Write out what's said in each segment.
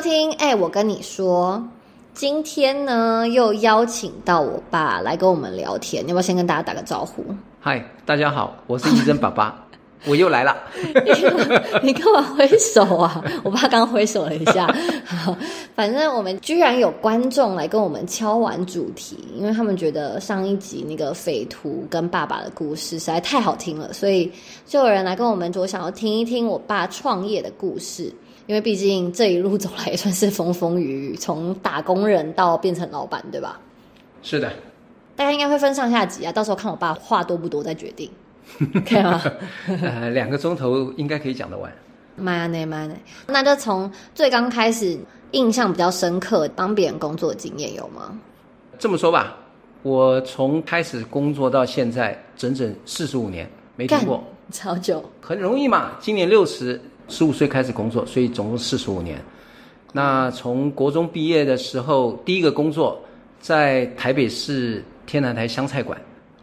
听。哎，我跟你说，今天呢又邀请到我爸来跟我们聊天，要不要先跟大家打个招呼？嗨，大家好，我是医生爸爸，我又来了。你干嘛挥手啊？我爸刚挥手了一下。好，反正我们居然有观众来跟我们敲完主题，因为他们觉得上一集那个匪徒跟爸爸的故事实在太好听了，所以就有人来跟我们说想要听一听我爸创业的故事。因为毕竟这一路走来也算是风风雨雨，从打工人到变成老板，对吧？是的，大家应该会分上下集啊，到时候看我爸话多不多再决定，可以吗？呃，两个钟头应该可以讲得完。妈呢妈呢，那就从最刚开始印象比较深刻帮别人工作的经验有吗？这么说吧，我从开始工作到现在整整四十五年，没停过，超久，很容易嘛，今年六十。十五岁开始工作，所以总共四十五年。那从国中毕业的时候，第一个工作在台北市天南台湘菜馆。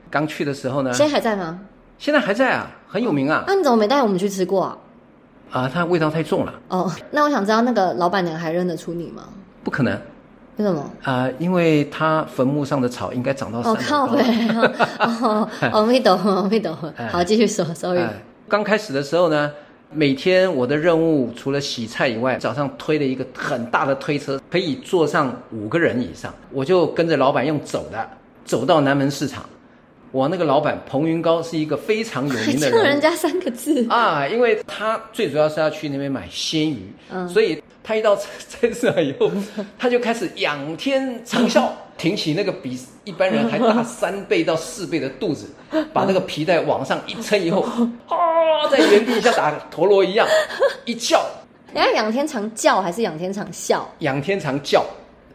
刚去的时候呢，现在还在吗？现在还在啊，很有名啊。那你怎么没带我们去吃过啊？啊，它味道太重了。哦，那我想知道那个老板娘还认得出你吗？不可能。为什么？啊，因为他坟墓上的草应该长到三靠背。哦，阿弥陀佛，阿弥陀佛。好，继续说，sorry。刚开始的时候呢。每天我的任务除了洗菜以外，早上推了一个很大的推车，可以坐上五个人以上。我就跟着老板用走的，走到南门市场。我那个老板彭云高是一个非常有名的人，人家三个字啊，因为他最主要是要去那边买鲜鱼，所以他一到菜市场以后，他就开始仰天长啸，挺起那个比一般人还大三倍到四倍的肚子，把那个皮带往上一撑以后，啊，在原地像打陀螺一样一叫。人家仰天长叫还是仰天长笑？仰天长叫。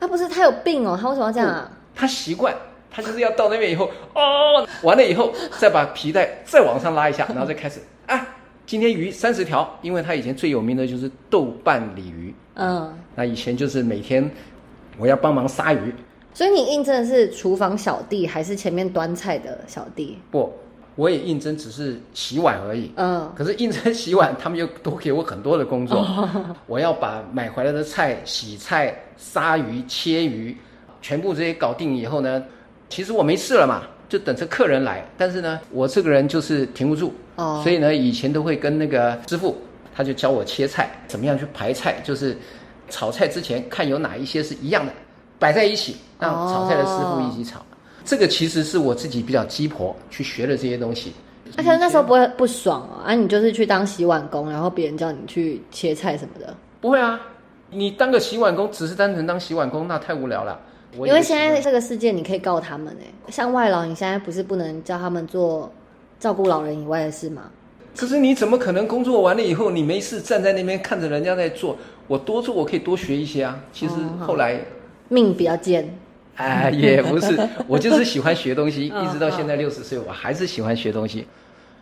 他不是他有病哦，他为什么要这样啊？他习惯。他就是要到那边以后，哦，完了以后再把皮带再往上拉一下，然后再开始啊。今天鱼三十条，因为他以前最有名的就是豆瓣鲤鱼，嗯，那以前就是每天我要帮忙杀鱼。所以你应征的是厨房小弟，还是前面端菜的小弟？不，我也应征，只是洗碗而已。嗯，可是应征洗碗，他们又多给我很多的工作。我要把买回来的菜、洗菜、杀鱼、切鱼，全部这些搞定以后呢？其实我没事了嘛，就等着客人来。但是呢，我这个人就是停不住，哦，所以呢，以前都会跟那个师傅，他就教我切菜，怎么样去排菜，就是炒菜之前看有哪一些是一样的，摆在一起，让炒菜的师傅一起炒。这个其实是我自己比较鸡婆去学的这些东西。那可是那时候不会不爽哦，啊，你就是去当洗碗工，然后别人叫你去切菜什么的。不会啊，你当个洗碗工，只是单纯当洗碗工，那太无聊了。因为现在这个世界，你可以告他们哎，像外劳，你现在不是不能叫他们做照顾老人以外的事吗？可是你怎么可能工作完了以后，你没事站在那边看着人家在做？我多做，我可以多学一些啊。其实后来命比较贱，哎，也不是，我就是喜欢学东西，一直到现在六十岁，我还是喜欢学东西。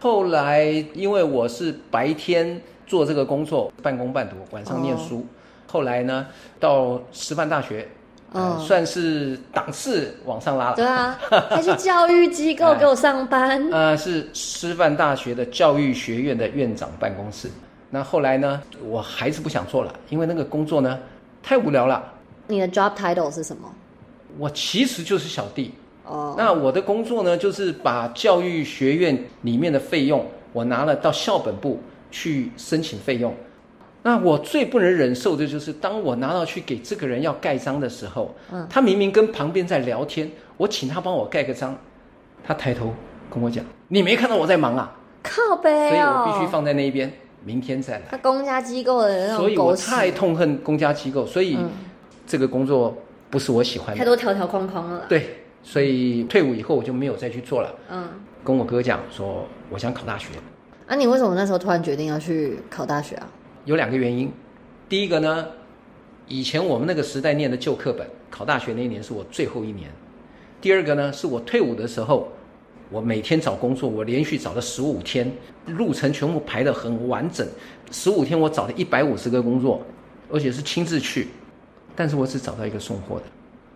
后来因为我是白天做这个工作，半工半读，晚上念书。后来呢，到师范大学。嗯，算是档次往上拉了。对啊，还是教育机构给我上班。呃，是师范大学的教育学院的院长办公室。那后来呢，我还是不想做了，因为那个工作呢太无聊了。你的 job title 是什么？我其实就是小弟。哦。那我的工作呢，就是把教育学院里面的费用，我拿了到校本部去申请费用。那我最不能忍受的就是，当我拿到去给这个人要盖章的时候，嗯，他明明跟旁边在聊天，我请他帮我盖个章，他抬头跟我讲：“你没看到我在忙啊？”靠背所以我必须放在那一边，明天再来。他公家机构的那种所以我太痛恨公家机构，所以这个工作不是我喜欢的。太多条条框框了。对，所以退伍以后我就没有再去做了。嗯，跟我哥讲说，我想考大学。啊，你为什么那时候突然决定要去考大学啊？有两个原因，第一个呢，以前我们那个时代念的旧课本，考大学那一年是我最后一年。第二个呢，是我退伍的时候，我每天找工作，我连续找了十五天，路程全部排得很完整，十五天我找了一百五十个工作，而且是亲自去，但是我只找到一个送货的，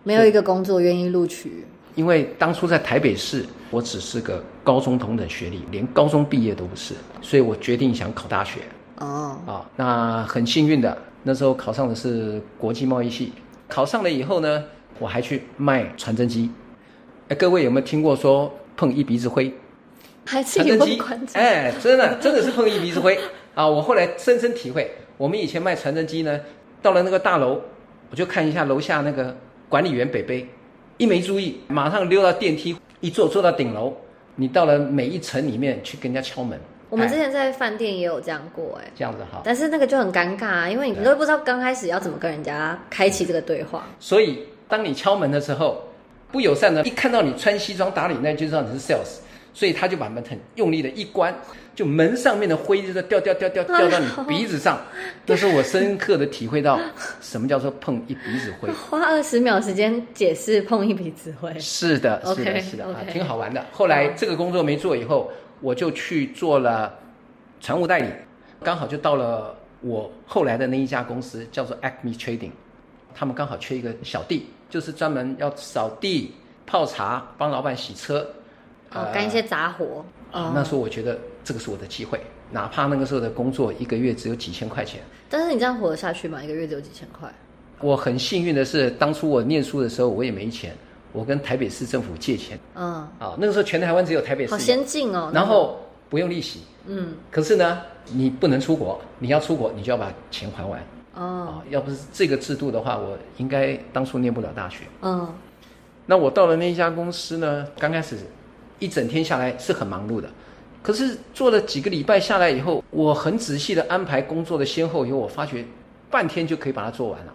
没有一个工作愿意录取。因为当初在台北市，我只是个高中同等学历，连高中毕业都不是，所以我决定想考大学。哦，啊，那很幸运的，那时候考上的是国际贸易系。考上了以后呢，我还去卖传真机。哎，各位有没有听过说碰一鼻子灰？传真机，哎，真的真的是碰一鼻子灰 啊！我后来深深体会，我们以前卖传真机呢，到了那个大楼，我就看一下楼下那个管理员北北，一没注意，马上溜到电梯，一坐坐到顶楼。你到了每一层里面去跟人家敲门。我们之前在饭店也有这样过，哎，这样子哈。但是那个就很尴尬啊，因为你都不知道刚开始要怎么跟人家开启这个对话。所以当你敲门的时候，不友善的，一看到你穿西装打领带就知道你是 sales，所以他就把门很用力的一关。就门上面的灰就是掉掉掉掉掉到你鼻子上，这是我深刻的体会到什么叫做碰一鼻子灰。花二十秒时间解释碰一鼻子灰。是的，是的，是的啊，挺好玩的。后来这个工作没做以后，我就去做了船务代理，刚好就到了我后来的那一家公司，叫做 Acme Trading，他们刚好缺一个小弟，就是专门要扫地、泡茶、帮老板洗车，哦，干一些杂活。啊，那时候我觉得这个是我的机会，哪怕那个时候的工作一个月只有几千块钱。但是你这样活得下去吗？一个月只有几千块？我很幸运的是，当初我念书的时候我也没钱，我跟台北市政府借钱。嗯。啊，那个时候全台湾只有台北市。好先进哦。然后不用利息。嗯。可是呢，你不能出国，你要出国你就要把钱还完。哦。要不是这个制度的话，我应该当初念不了大学。嗯。那我到了那一家公司呢，刚开始。一整天下来是很忙碌的，可是做了几个礼拜下来以后，我很仔细的安排工作的先后以后，我发觉半天就可以把它做完了。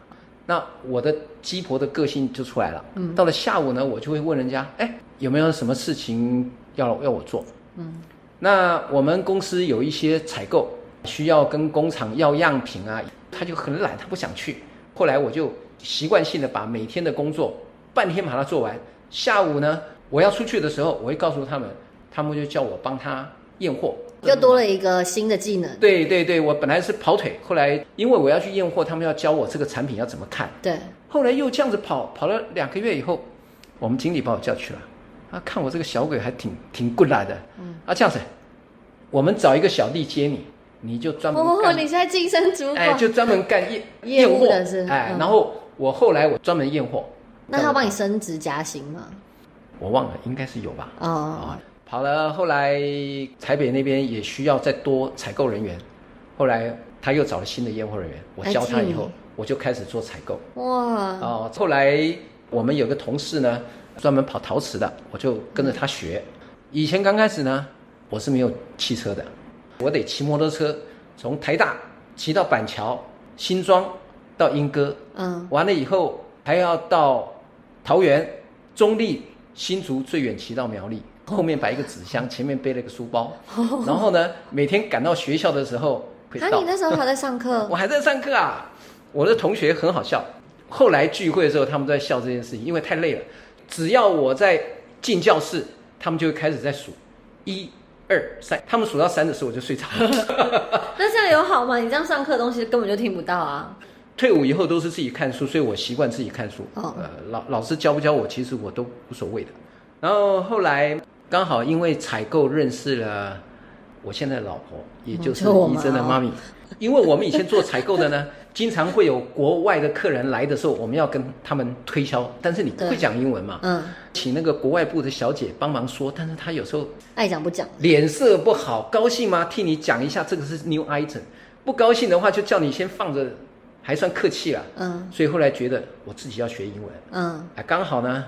那我的鸡婆的个性就出来了。嗯，到了下午呢，我就会问人家，哎，有没有什么事情要要我做？嗯，那我们公司有一些采购需要跟工厂要样品啊，他就很懒，他不想去。后来我就习惯性的把每天的工作半天把它做完，下午呢。我要出去的时候，我会告诉他们，他们就叫我帮他验货，又多了一个新的技能。对对对，我本来是跑腿，后来因为我要去验货，他们要教我这个产品要怎么看。对，后来又这样子跑，跑了两个月以后，我们经理把我叫去了，啊，看我这个小鬼还挺挺过来的，嗯，啊这样子，我们找一个小弟接你，你就专门哦，你现在晋升主管，哎，就专门干验 验货的是，哎，然后我后来我专门验货，那他帮你升职加薪吗？我忘了，应该是有吧。哦，跑了，后来台北那边也需要再多采购人员，后来他又找了新的验货人员，我教他以后，我就开始做采购。哇！哦，后来我们有个同事呢，专门跑陶瓷的，我就跟着他学。以前刚开始呢，我是没有汽车的，我得骑摩托车从台大骑到板桥、新庄到莺歌，嗯，完了以后还要到桃园、中立。新竹最远骑到苗栗，后面摆一个纸箱，前面背了一个书包，然后呢，每天赶到学校的时候会到。你那时候还在上课？我还在上课啊！我的同学很好笑，后来聚会的时候他们都在笑这件事情，因为太累了。只要我在进教室，他们就会开始在数，一、二、三。他们数到三的时候，我就睡着了。那这样有好吗？你这样上课的东西根本就听不到啊！退伍以后都是自己看书，所以我习惯自己看书。呃，老老师教不教我，其实我都无所谓的。然后后来刚好因为采购认识了我现在的老婆，也就是医生的妈咪。因为我们以前做采购的呢，经常会有国外的客人来的时候，我们要跟他们推销。但是你不会讲英文嘛？嗯。请那个国外部的小姐帮忙说，但是她有时候爱讲不讲，脸色不好，高兴吗？替你讲一下，这个是 new item。不高兴的话，就叫你先放着。还算客气了，嗯，所以后来觉得我自己要学英文，嗯，啊，刚好呢，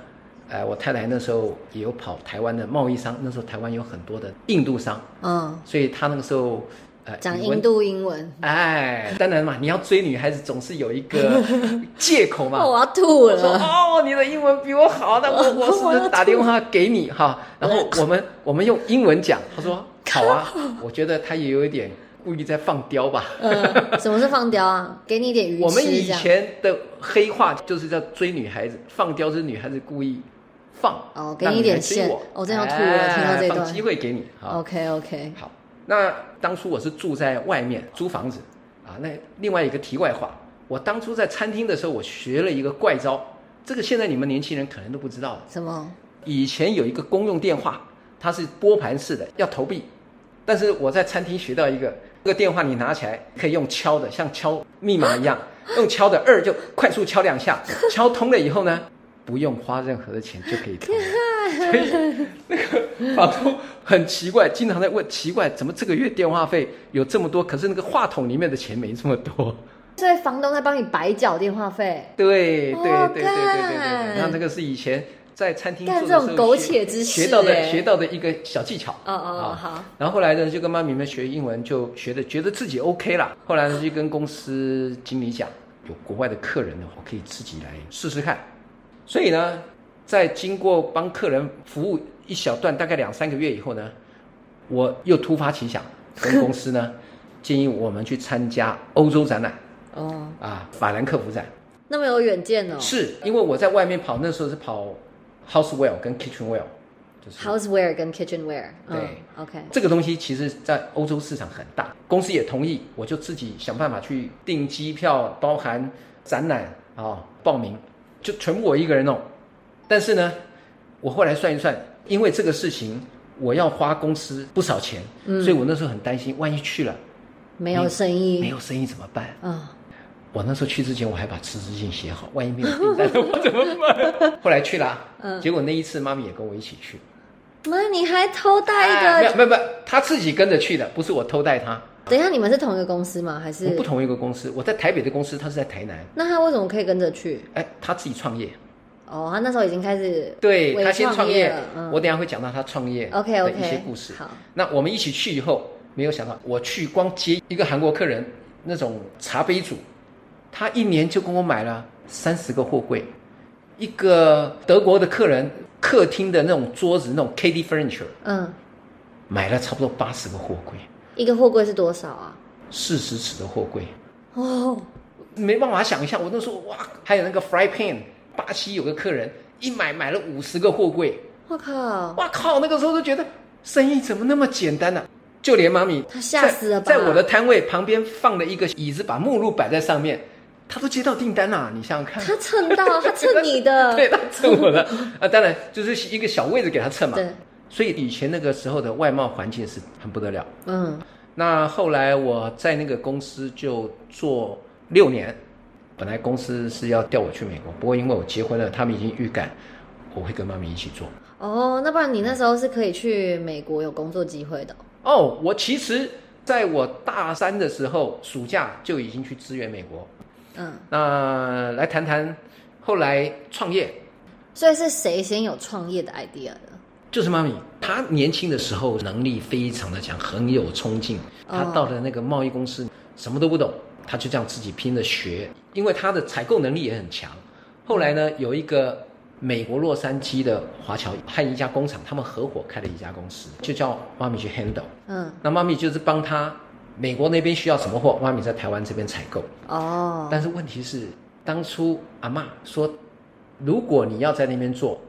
哎，我太太那时候也有跑台湾的贸易商，那时候台湾有很多的印度商，嗯，所以她那个时候，呃，讲印度英文，哎，当然嘛，你要追女孩子总是有一个 借口嘛，我要吐了，说哦，你的英文比我好，那我我是不是打电话给你哈？然后我们我们用英文讲，他说 好啊，我觉得他也有一点。故意在放刁吧？嗯，什么是放刁啊？给你一点鱼我们以前的黑话就是叫追女孩子，放刁是女孩子故意放哦，给你一点线。我真要吐了，听到这段。机会给你。OK OK。好，那当初我是住在外面租房子啊。那另外一个题外话，我当初在餐厅的时候，我学了一个怪招，这个现在你们年轻人可能都不知道。什么？以前有一个公用电话，它是拨盘式的，要投币。但是我在餐厅学到一个，这个电话你拿起来可以用敲的，像敲密码一样，用敲的二就快速敲两下，敲通了以后呢，不用花任何的钱就可以通。所以那个房东很奇怪，经常在问奇怪，怎么这个月电话费有这么多，可是那个话筒里面的钱没这么多。所以房东在帮你白缴电话费。对对对对对对对，那这个是以前。在餐厅干这种苟且之事，学到的学到的一个小技巧。哦哦好。然后后来呢，就跟妈咪们学英文，就学的觉得自己 OK 了。后来呢，就跟公司经理讲，有国外的客人呢，我，可以自己来试试看。所以呢，在经过帮客人服务一小段，大概两三个月以后呢，我又突发奇想，跟公司呢 建议我们去参加欧洲展览。哦。啊，法兰克福展。那么有远见哦。是因为我在外面跑，那时候是跑。Houseware 跟 Kitchenware，就是 Houseware 跟 Kitchenware。对，OK。这个东西其实在欧洲市场很大，公司也同意，我就自己想办法去订机票，包含展览啊，报名，就全部我一个人弄。但是呢，我后来算一算，因为这个事情我要花公司不少钱，所以我那时候很担心，万一去了没有生意，没有生意怎么办？啊。我那时候去之前，我还把辞职信写好，万一没有订单，我怎么办？后来去了，嗯，结果那一次妈咪也跟我一起去。妈，你还偷带一个？没有，没有，没有，他自己跟着去的，不是我偷带他。等一下，你们是同一个公司吗？还是我不同一个公司？我在台北的公司，他是在台南。那他为什么可以跟着去？哎，他自己创业。哦，他那时候已经开始对他先创业。嗯我等下会讲到他创业 OK OK 一些故事。好，那我们一起去以后，没有想到我去光接一个韩国客人那种茶杯组。他一年就跟我买了三十个货柜，一个德国的客人客厅的那种桌子，那种 K D furniture，嗯，买了差不多八十个货柜。一个货柜是多少啊？四十尺的货柜。哦，没办法想象，我那时候哇，还有那个 fry pan，巴西有个客人一买买了五十个货柜。我靠！哇靠！那个时候都觉得生意怎么那么简单呢？就连妈咪，他吓死了，在我的摊位旁边放了一个椅子，把目录摆在上面。他都接到订单啦，你想想看。他蹭到，他蹭你的。对他蹭我的啊，当然就是一个小位置给他蹭嘛。对。所以以前那个时候的外贸环境是很不得了。嗯。那后来我在那个公司就做六年，本来公司是要调我去美国，不过因为我结婚了，他们已经预感我会跟妈咪一起做。哦，那不然你那时候是可以去美国有工作机会的。哦，我其实在我大三的时候暑假就已经去支援美国。嗯，那来谈谈后来创业，所以是谁先有创业的 idea 的？就是妈咪，她年轻的时候能力非常的强，很有冲劲。她到了那个贸易公司，什么都不懂，她就这样自己拼着学，因为她的采购能力也很强。后来呢，有一个美国洛杉矶的华侨和一家工厂，他们合伙开了一家公司，就叫妈咪去 handle。嗯，那妈咪就是帮他。美国那边需要什么货，妈咪在台湾这边采购。哦，但是问题是，当初阿妈说，如果你要在那边做，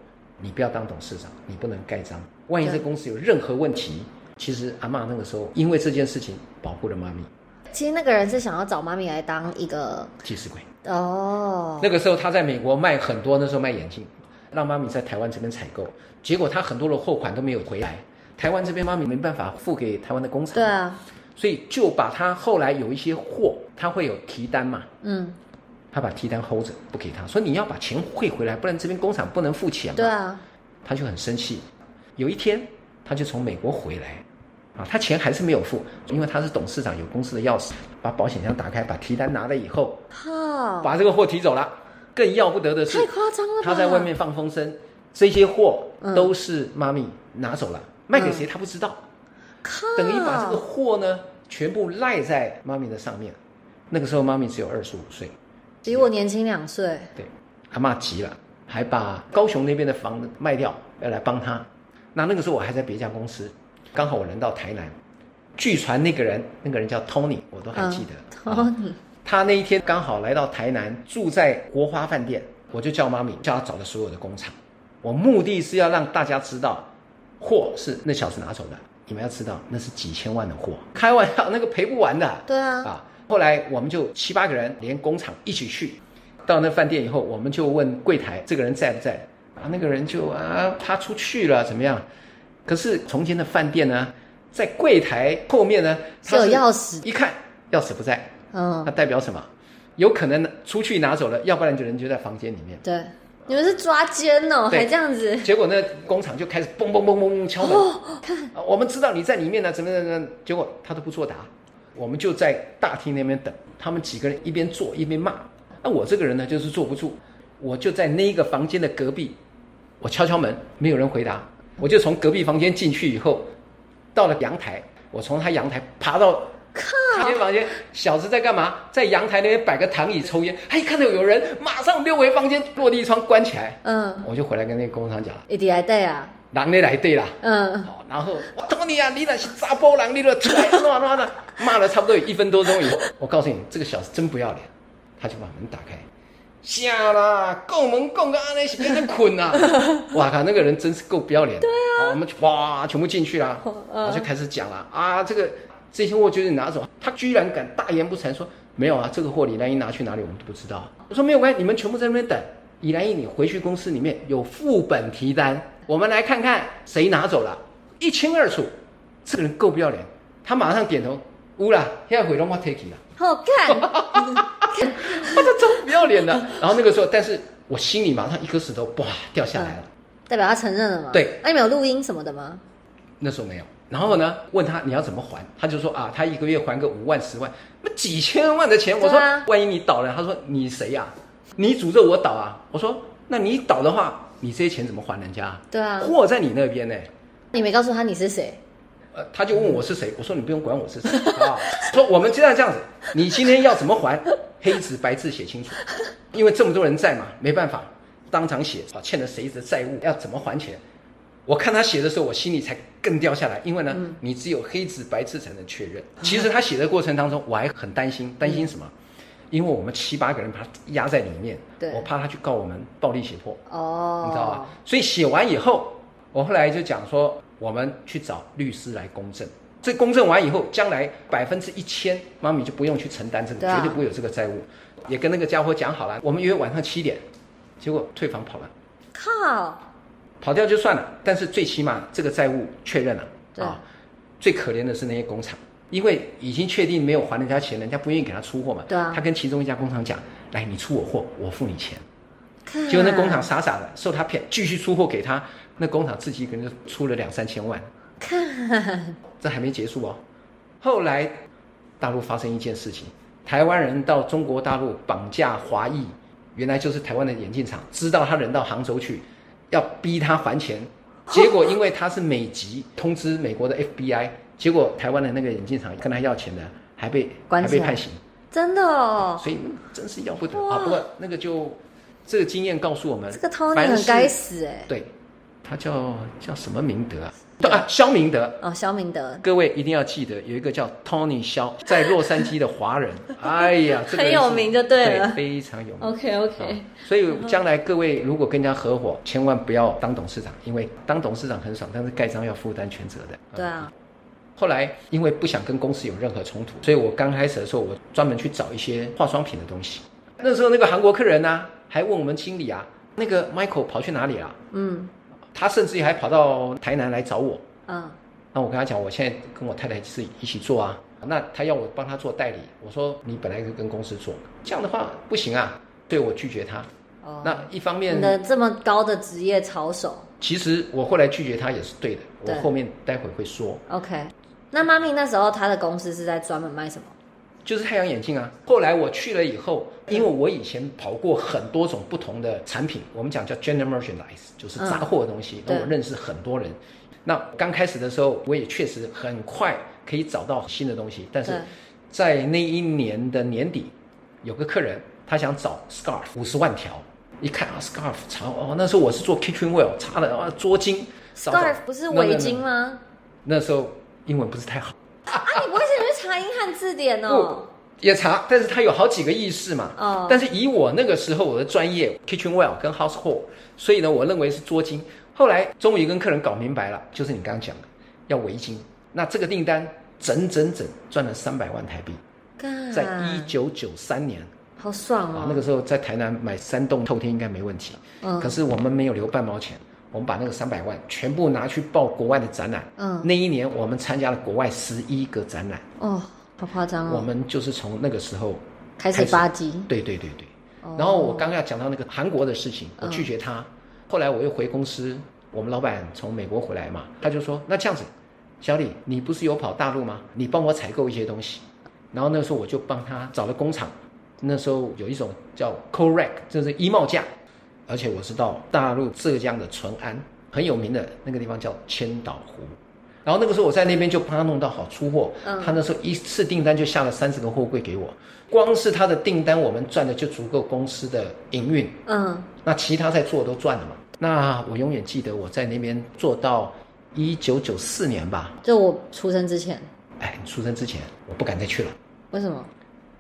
你不要当董事长，你不能盖章。万一这公司有任何问题，其实阿妈那个时候因为这件事情保护了妈咪。其实那个人是想要找妈咪来当一个替死鬼。哦，那个时候他在美国卖很多，那时候卖眼镜，让妈咪在台湾这边采购，结果他很多的货款都没有回来，台湾这边妈咪没办法付给台湾的工厂。对啊。所以就把他后来有一些货，他会有提单嘛？嗯，他把提单 hold 着不给他，说你要把钱汇回来，不然这边工厂不能付钱嘛。对啊，他就很生气。有一天，他就从美国回来，啊，他钱还是没有付，因为他是董事长，有公司的钥匙，把保险箱打开，把提单拿了以后，靠，把这个货提走了。更要不得的是，太夸张了他在外面放风声，这些货都是妈咪拿走了，卖给谁他不知道。等于把这个货呢。全部赖在妈咪的上面，那个时候妈咪只有二十五岁，比我年轻两岁。对，阿妈急了，还把高雄那边的房子卖掉，要来帮他。那那个时候我还在别家公司，刚好我人到台南，据传那个人，那个人叫 Tony，我都还记得。Tony，他那一天刚好来到台南，住在国花饭店，我就叫妈咪叫他找的所有的工厂，我目的是要让大家知道，货是那小子拿走的。你们要知道，那是几千万的货，开玩笑，那个赔不完的。对啊，啊，后来我们就七八个人，连工厂一起去，到那饭店以后，我们就问柜台这个人在不在啊？那个人就啊，他出去了，怎么样？可是从前的饭店呢，在柜台后面呢，是有钥匙，一看钥匙不在，嗯，那代表什么？有可能出去拿走了，要不然就人就在房间里面。对，你们是抓奸哦，还这样子。结果那，工厂就开始嘣嘣嘣嘣敲门，看，我们知道你在里面呢，怎么怎么，结果他都不作答，我们就在大厅那边等，他们几个人一边坐一边骂。那我这个人呢，就是坐不住，我就在那一个房间的隔壁，我敲敲门，没有人回答，我就从隔壁房间进去以后，到了阳台，我从他阳台爬到。房间房间，小子在干嘛？在阳台那边摆个躺椅抽烟。他一看到有人，马上溜回房间，落地窗关起来。嗯，我就回来跟那个工厂讲了。一定来带啊，狼的来对啦。嗯，好，然后我托你啊，你那是杂波狼，你了出来，乱乱的骂了差不多有一分多钟以后，我告诉你，这个小子真不要脸，他就把门打开，吓啦，拱门拱个安内是变成捆啦。哇靠，那个人真是够不要脸。对啊，我们哇全部进去了，我就开始讲了啊，这个。这些货就是你拿走，他居然敢大言不惭说没有啊，这个货李兰英拿去哪里我们都不知道。我说没有关系，你们全部在那边等。李兰一，你回去公司里面有副本提单，我们来看看谁拿走了，一清二楚。这个人够不要脸，他马上点头，乌了，现在回龙我 take 了，好看，他这真不要脸的。然后那个时候，但是我心里马上一颗石头哇掉下来了，代表他承认了吗？对，那你们有录音什么的吗？那时候没有。然后呢？问他你要怎么还？他就说啊，他一个月还个五万、十万，那几千万的钱。我说，万一你倒了，他说你谁呀？你诅咒我倒啊？我说，那你倒的话，你这些钱怎么还人家？对啊，货在你那边呢。你没告诉他你是谁？呃，他就问我是谁，我说你不用管我是谁 啊。说我们既然这样子，你今天要怎么还？黑纸白字写清楚，因为这么多人在嘛，没办法当场写啊，欠了谁的债务要怎么还钱？我看他写的时候，我心里才更掉下来，因为呢，你只有黑纸白字才能确认。其实他写的过程当中，我还很担心，担心什么？因为我们七八个人把他压在里面，我怕他去告我们暴力胁迫。哦，你知道吧？所以写完以后，我后来就讲说，我们去找律师来公证。这公证完以后，将来百分之一千，妈咪就不用去承担这个，绝对不会有这个债务。也跟那个家伙讲好了，我们约晚上七点，结果退房跑了。靠！跑掉就算了，但是最起码这个债务确认了啊。最可怜的是那些工厂，因为已经确定没有还人家钱，人家不愿意给他出货嘛。对啊。他跟其中一家工厂讲：“来，你出我货，我付你钱。”结果那工厂傻傻的受他骗，继续出货给他。那工厂自己可能就出了两三千万。看，这还没结束哦。后来大陆发生一件事情，台湾人到中国大陆绑架华裔，原来就是台湾的眼镜厂，知道他人到杭州去。要逼他还钱，结果因为他是美籍，通知美国的 FBI，结果台湾的那个眼镜厂跟他要钱的，还被还被判刑，真的哦，所以真是要不得。啊！不过那个就这个经验告诉我们，这个 Tony 很该死哎，对，他叫叫什么明德啊？啊，肖明德。哦，肖明德，各位一定要记得有一个叫 Tony 肖，在洛杉矶的华人，哎呀，很有名就对了，非常有名。OK OK，所以将来各位如果跟人家合伙，千万不要当董事长，因为当董事长很爽，但是盖章要负担全责的。对啊。后来因为不想跟公司有任何冲突，所以我刚开始的时候，我专门去找一些化妆品的东西。那时候那个韩国客人呢，还问我们经理啊，那个 Michael 跑去哪里了？嗯。他甚至于还跑到台南来找我，嗯，那我跟他讲，我现在跟我太太是一起做啊，那他要我帮他做代理，我说你本来就跟公司做，这样的话不行啊，对我拒绝他。哦，那一方面，你的这么高的职业操守，其实我后来拒绝他也是对的，我后面待会会说。OK，那妈咪那时候她的公司是在专门卖什么？就是太阳眼镜啊！后来我去了以后，因为我以前跑过很多种不同的产品，我们讲叫 general merchandise，就是杂货的东西。那我认识很多人。那刚开始的时候，我也确实很快可以找到新的东西。但是在那一年的年底，有个客人他想找 scarf 五十万条，一看啊 scarf 查哦，那时候我是做 kitchenware，查了啊捉巾。scarf 不是围巾吗？那时候英文不是太好。啊，你不会是去查英汉字典哦？也查，但是它有好几个意思嘛。哦。但是以我那个时候我的专业，kitchenware 跟 household，所以呢，我认为是捉巾。后来终于跟客人搞明白了，就是你刚刚讲的，要围巾。那这个订单整整整赚了三百万台币，在一九九三年，好爽哦！那个时候在台南买三栋透天应该没问题。嗯。可是我们没有留半毛钱，我们把那个三百万全部拿去报国外的展览。嗯，那一年我们参加了国外十一个展览。哦，好夸张哦！我们就是从那个时候开始发迹。对对对对。然后我刚刚要讲到那个韩国的事情，我拒绝他。后来我又回公司，我们老板从美国回来嘛，他就说：“那这样子，小李，你不是有跑大陆吗？你帮我采购一些东西。”然后那时候我就帮他找了工厂。那时候有一种叫 Correct，就是衣帽架，而且我知道大陆浙江的淳安很有名的那个地方叫千岛湖。然后那个时候我在那边就帮他弄到好出货。嗯。他那时候一次订单就下了三十个货柜给我。光是他的订单，我们赚的就足够公司的营运。嗯，那其他在做都赚了嘛。那我永远记得我在那边做到一九九四年吧，就我出生之前。哎，你出生之前，我不敢再去了。为什么？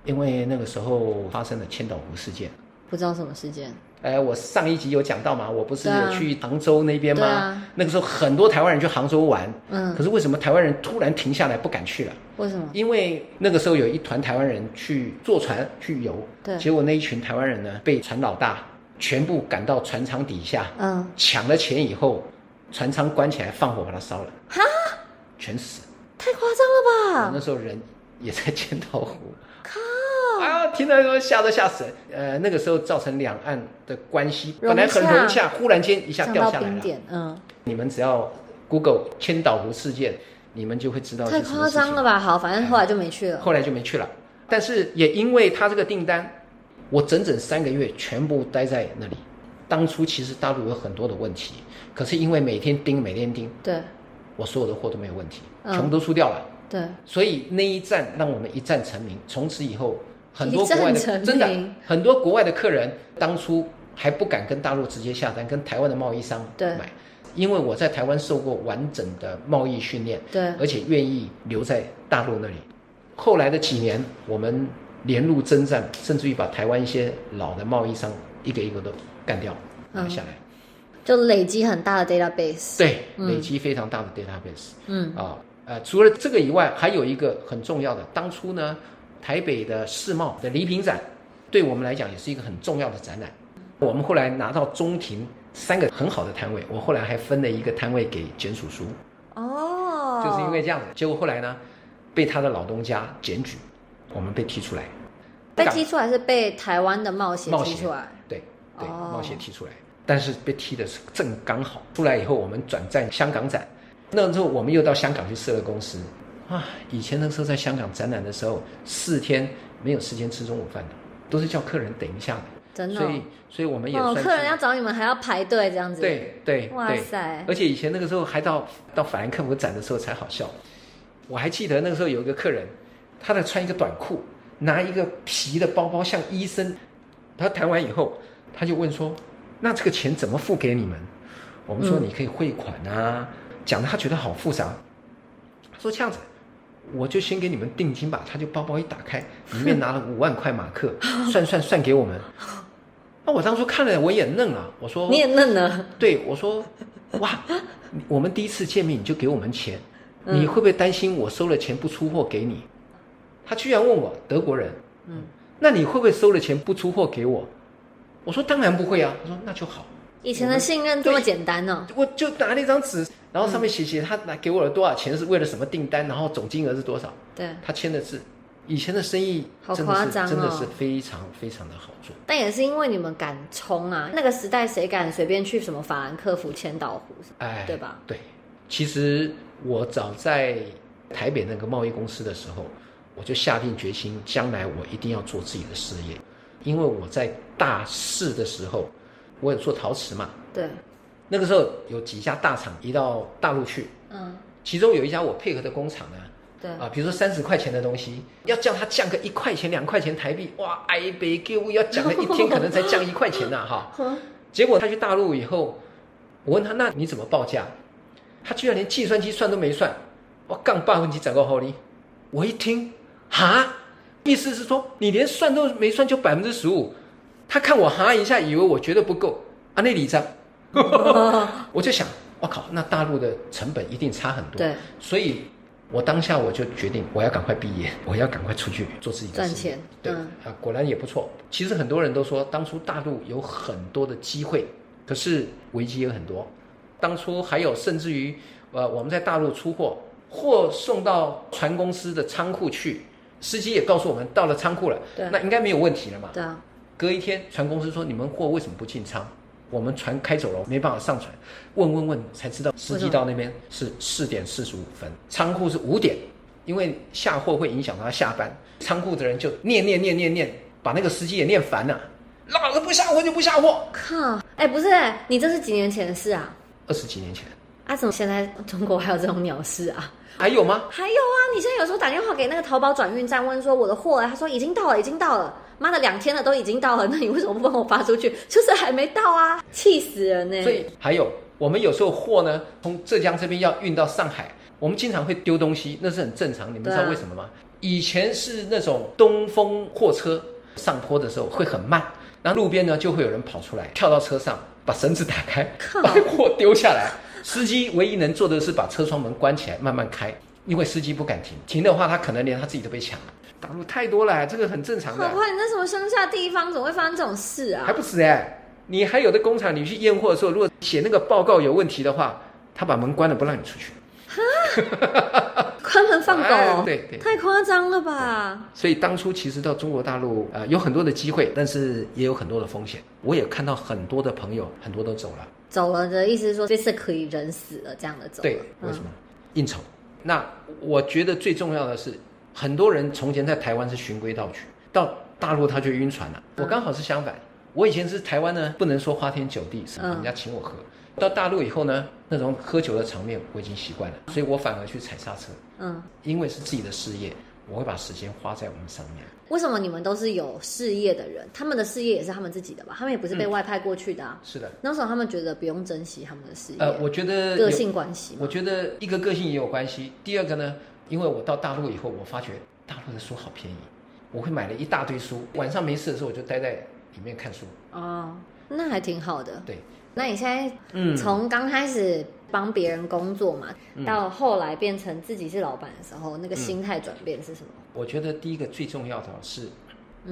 因为那个时候发生了千岛湖事件。不知道什么事件。哎，我上一集有讲到嘛，我不是有去杭州那边吗？那个时候很多台湾人去杭州玩，嗯，可是为什么台湾人突然停下来不敢去了？为什么？因为那个时候有一团台湾人去坐船去游，对，结果那一群台湾人呢，被船老大全部赶到船舱底下，嗯，抢了钱以后，船舱关起来放火把它烧了，哈，全死，太夸张了吧？那时候人也在千岛湖。啊！听到说吓都吓死了。呃，那个时候造成两岸的关系本来很融洽，忽然间一下掉下来了。嗯，你们只要 Google 千岛湖事件，你们就会知道。太夸张了吧？好，反正后来就没去了。后来就没去了。但是也因为他这个订单，我整整三个月全部待在那里。当初其实大陆有很多的问题，可是因为每天盯，每天盯，对，我所有的货都没有问题，全部都出掉了。对，所以那一战让我们一战成名。从此以后。很多国外的真的很多国外的客人当初还不敢跟大陆直接下单，跟台湾的贸易商买，因为我在台湾受过完整的贸易训练，对，而且愿意留在大陆那里。后来的几年，我们连路征战，甚至于把台湾一些老的贸易商一个一个都干掉拿下来，就累积很大的 database。对，累积非常大的 database。嗯啊呃，除了这个以外，还有一个很重要的，当初呢。台北的世贸的礼品展，对我们来讲也是一个很重要的展览。我们后来拿到中庭三个很好的摊位，我后来还分了一个摊位给简叔叔。哦，就是因为这样子，结果后来呢，被他的老东家检举，我们被踢出来。被踢出来是被台湾的冒险踢出来。对对，冒险踢出来，但是被踢的是正刚好。出来以后，我们转战香港展，那之后我们又到香港去设了公司。啊，以前那时候在香港展览的时候，四天没有时间吃中午饭的，都是叫客人等一下的。真的，所以，所以我们也哦。客人要找你们还要排队这样子。对对，哇塞！而且以前那个时候还到到法兰克福展的时候才好笑。我还记得那个时候有一个客人，他在穿一个短裤，拿一个皮的包包，像医生。他谈完以后，他就问说：“那这个钱怎么付给你们？”我们说：“你可以汇款啊。”讲的他觉得好复杂，说这样子。我就先给你们定金吧，他就包包一打开，里面拿了五万块马克，算算算给我们。那我当初看了我也愣了，我说你也愣了，对我说哇，我们第一次见面你就给我们钱，你会不会担心我收了钱不出货给你？他居然问我德国人，嗯，那你会不会收了钱不出货给我？我说当然不会啊，他说那就好。以前的信任这么简单呢？我就拿了一张纸。然后上面写写他拿给我了多少钱，是为了什么订单，然后总金额是多少？对，他签的字。以前的生意好夸张哦，真的是非常非常的好做。但也是因为你们敢冲啊！那个时代谁敢随便去什么法兰克福、千岛湖？哎，对吧？对。其实我早在台北那个贸易公司的时候，我就下定决心，将来我一定要做自己的事业。因为我在大四的时候，我有做陶瓷嘛。对。那个时候有几家大厂移到大陆去，嗯，其中有一家我配合的工厂呢，对。啊，比如说三十块钱的东西，要叫他降个一块钱两块钱台币，哇，哎北给我要讲了一天，可能才降一块钱呐，哈，结果他去大陆以后，我问他那你怎么报价？他居然连计算机算都没算，我杠八分几整个好哩，我一听，哈，意思是说你连算都没算就百分之十五，他看我哈一下，以为我觉得不够啊，那里张。我就想，我靠，那大陆的成本一定差很多。对，所以我当下我就决定，我要赶快毕业，我要赶快出去做自己的赚钱。对啊，果然也不错。其实很多人都说，当初大陆有很多的机会，可是危机也很多。当初还有甚至于，呃，我们在大陆出货，货送到船公司的仓库去，司机也告诉我们到了仓库了，对，那应该没有问题了嘛。对啊。隔一天，船公司说你们货为什么不进仓？我们船开走了，没办法上船。问问问，才知道司机到那边是四点四十五分，仓库是五点，因为下货会影响他下班。仓库的人就念念念念念，把那个司机也念烦了。老子不下货就不下货。靠！哎，不是，你这是几年前的事啊？二十几年前。啊，怎么现在中国还有这种鸟事啊？还有吗？还有啊！你现在有时候打电话给那个淘宝转运站，问说我的货，他说已经到了，已经到了。妈的，两天了都已经到了，那你为什么不帮我发出去？就是还没到啊，气死人呢！所以还有，我们有时候货呢，从浙江这边要运到上海，我们经常会丢东西，那是很正常。你们知道为什么吗？以前是那种东风货车上坡的时候会很慢，那路边呢就会有人跑出来，跳到车上，把绳子打开，把货丢下来。司机唯一能做的是把车窗门关起来，慢慢开，因为司机不敢停，停的话他可能连他自己都被抢了。大陆太多了，这个很正常的。好怕你那什么乡下地方，怎么会发生这种事啊？还不死哎！你还有的工厂，你去验货的时候，如果写那个报告有问题的话，他把门关了，不让你出去。哈，关门放狗，对对，太夸张了吧？所以当初其实到中国大陆，呃，有很多的机会，但是也有很多的风险。我也看到很多的朋友，很多都走了。走了的意思是说，这次可以人死了这样的走。对，为什么？应酬。那我觉得最重要的是。很多人从前在台湾是循规蹈矩，到大陆他就晕船了。我刚好是相反，我以前是台湾呢，不能说花天酒地，什么人家请我喝。到大陆以后呢，那种喝酒的场面我已经习惯了，所以我反而去踩刹车。嗯，因为是自己的事业，我会把时间花在我们上面。为什么你们都是有事业的人？他们的事业也是他们自己的吧？他们也不是被外派过去的啊。是的。那时候他们觉得不用珍惜他们的事业。呃，我觉得个性关系。我觉得一个个性也有关系。第二个呢？因为我到大陆以后，我发觉大陆的书好便宜，我会买了一大堆书。晚上没事的时候，我就待在里面看书。哦，那还挺好的。对，那你现在嗯，从刚开始帮别人工作嘛，到后来变成自己是老板的时候，那个心态转变是什么？我觉得第一个最重要的是，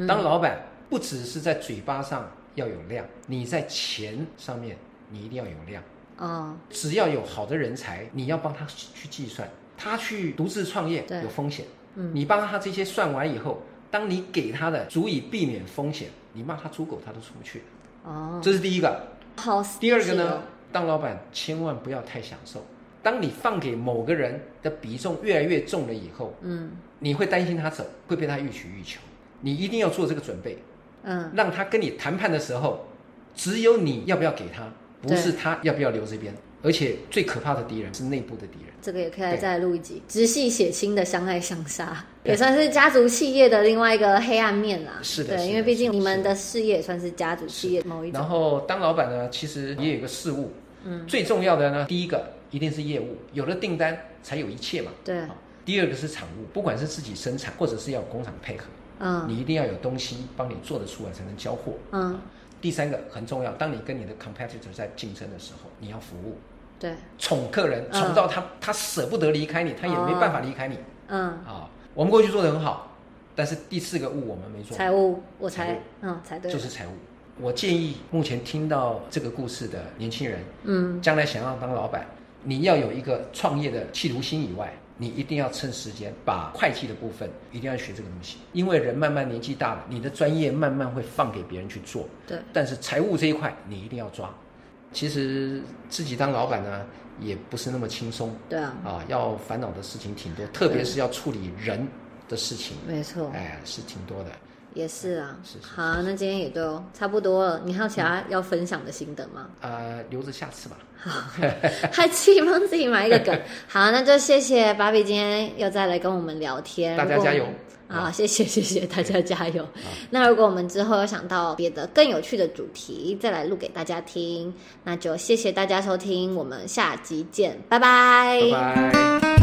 当老板不只是在嘴巴上要有量，你在钱上面你一定要有量。哦，只要有好的人才，你要帮他去计算。他去独自创业有风险，嗯，你帮他这些算完以后，当你给他的足以避免风险，你骂他猪狗他都出不去。哦，这是第一个。好，第二个呢，当老板千万不要太享受。当你放给某个人的比重越来越重了以后，嗯，你会担心他走，会被他欲取欲求。你一定要做这个准备，嗯，让他跟你谈判的时候，只有你要不要给他，不是他要不要留这边。而且最可怕的敌人是内部的敌人。这个也可以再录一集，直系血亲的相爱相杀，也算是家族企业的另外一个黑暗面啦。是的，对，因为毕竟你们的事业也算是家族企业某一种。然后当老板呢，其实也有一个事务，嗯，最重要的呢，第一个一定是业务，有了订单才有一切嘛。对。第二个是产物，不管是自己生产或者是要工厂配合，嗯，你一定要有东西帮你做得出来才能交货。嗯。第三个很重要，当你跟你的 competitor 在竞争的时候，你要服务。对，宠客人宠到他，他舍不得离开你，他也没办法离开你。嗯，啊，我们过去做的很好，但是第四个物我们没做。财务，我才，嗯，才对，就是财务。我建议目前听到这个故事的年轻人，嗯，将来想要当老板，你要有一个创业的企图心以外，你一定要趁时间把会计的部分一定要学这个东西，因为人慢慢年纪大了，你的专业慢慢会放给别人去做。对，但是财务这一块你一定要抓。其实自己当老板呢，也不是那么轻松。对啊，啊，要烦恼的事情挺多，特别是要处理人的事情。没错，哎，是挺多的。也是啊，是好，那今天也都差不多了。你还有其他要分享的心得吗？呃，留着下次吧。好，还期帮自己买一个梗。好，那就谢谢芭比今天又再来跟我们聊天。大家加油。好，谢谢谢谢大家加油。那如果我们之后有想到别的更有趣的主题，再来录给大家听，那就谢谢大家收听，我们下集见，拜拜。拜拜。